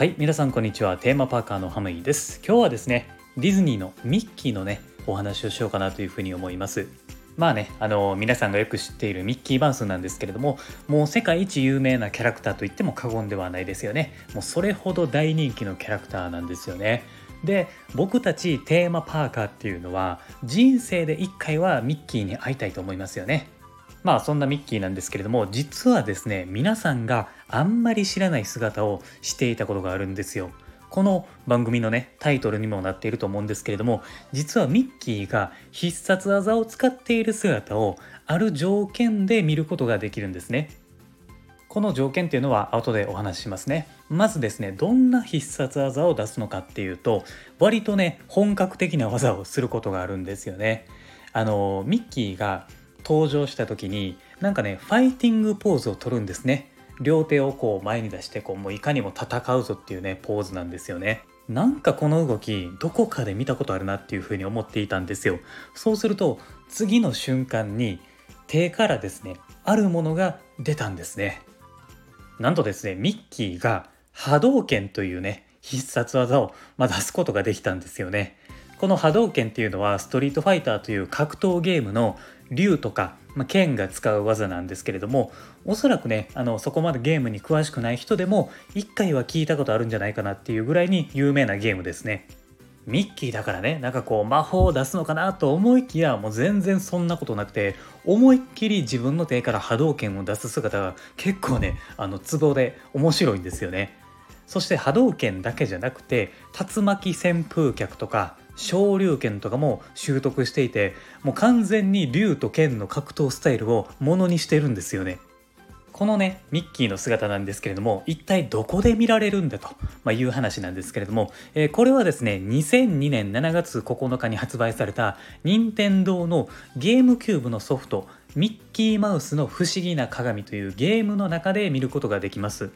はい皆さんこんにちは。テーマパーカーのハムイです。今日はですねディズニーのミッキーのねお話をしようかなというふうに思います。まあねあの皆さんがよく知っているミッキーマウスなんですけれどももう世界一有名なキャラクターと言っても過言ではないですよね。もうそれほど大人気のキャラクターなんですよね。で僕たちテーマパーカーっていうのは人生で1回はミッキーに会いたいと思いますよね。まあそんなミッキーなんですけれども実はですね皆さんがあんまり知らない姿をしていたことがあるんですよ。この番組のねタイトルにもなっていると思うんですけれども実はミッキーが必殺技を使っている姿をある条件で見ることができるんですね。この条件っていうのは後でお話ししますね。まずですねどんな必殺技を出すのかっていうと割とね本格的な技をすることがあるんですよね。あのミッキーが登場した時になんかねファイティングポーズを取るんですね。両手をこう前に出してこうもういかにも戦うぞっていうねポーズなんですよね。なんかこの動きどこかで見たことあるなっていうふうに思っていたんですよ。そうすると次の瞬間に手からですねあるものが出たんですね。なんとですねミッキーが波動拳というね必殺技を、ま出すことができたんですよね。この波動拳っていうのはストリートファイターという格闘ゲームの竜とか、まあ、剣が使う技なんですけれどもおそらくねあのそこまでゲームに詳しくない人でも1回は聞いたことあるんじゃないかなっていうぐらいに有名なゲームですね。ミッキーだからねなんかこう魔法を出すのかなと思いきやもう全然そんなことなくて思いっきり自分の手から波動拳を出す姿が結構ねあのツボで面白いんですよね。そして波動拳だけじゃなくて竜巻旋風脚とか昇竜拳とかも習得していてもう完全に竜と剣の格闘スタイルをものにしてるんですよね。このねミッキーの姿なんですけれども一体どこで見られるんだと、まいう話なんですけれども、えー、これはですね2002年7月9日に発売された任天堂のゲームキューブのソフトミッキーマウスの不思議な鏡というゲームの中で見ることができます。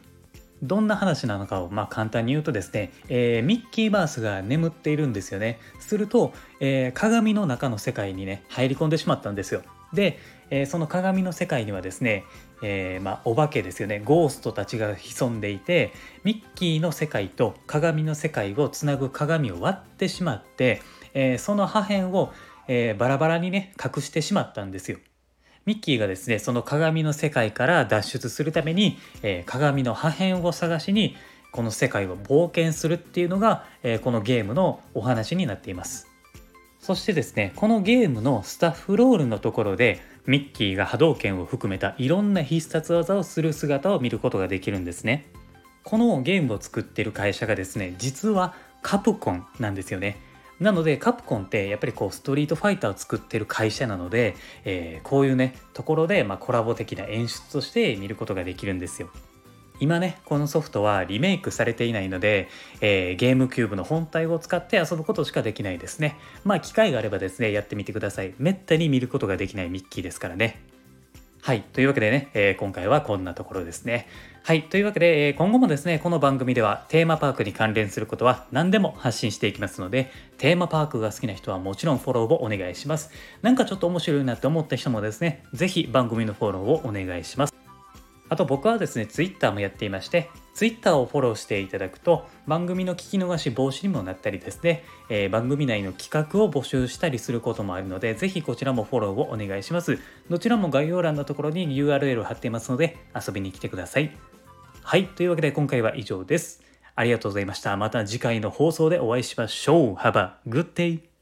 どんな話なのかをまあ簡単に言うとですね、えー、ミッキーマウスが眠っているんですよね。すると、えー、鏡の中の世界にね入り込んでしまったんですよ。で、えー、その鏡の世界にはですね、えまあ、お化けですよねゴーストたちが潜んでいてミッキーの世界と鏡の世界をつなぐ鏡を割ってしまって、えその破片を、えバラバラにね隠してしまったんですよ。ミッキーがですねその鏡の世界から脱出するために、えー、鏡の破片を探しにこの世界を冒険するっていうのが、えー、このゲームのお話になっています。そしてですねこのゲームのスタッフロールのところでミッキーが波動拳を含めたいろんな必殺技をする姿を見ることができるんですね。このゲームを作ってる会社がですね実はカプコンなんですよね。なのでカプコンってやっぱりこうストリートファイターを作ってる会社なので、えー、こういうねところで、ま、コラボ的な演出として見ることができるんですよ。今ねこのソフトはリメイクされていないので、えー、ゲームキューブの本体を使って遊ぶことしかできないですね。まあ機会があればですねやってみてください。めったに見ることができないミッキーですからね。はい。というわけでね、えー、今回はこんなところですね。はい。というわけで、えー、今後もですね、この番組ではテーマパークに関連することは何でも発信していきますので、テーマパークが好きな人はもちろんフォローをお願いします。なんかちょっと面白いなって思った人もですね、是非番組のフォローをお願いします。あと僕はですね、Twitter もやっていまして、Twitter をフォローしていただくと、番組の聞き逃し防止にもなったりですね、えー、番組内の企画を募集したりすることもあるので、ぜひこちらもフォローをお願いします。どちらも概要欄のところに URL を貼っていますので、遊びに来てください。はい、というわけで今回は以上です。ありがとうございました。また次回の放送でお会いしましょう。Have a good day!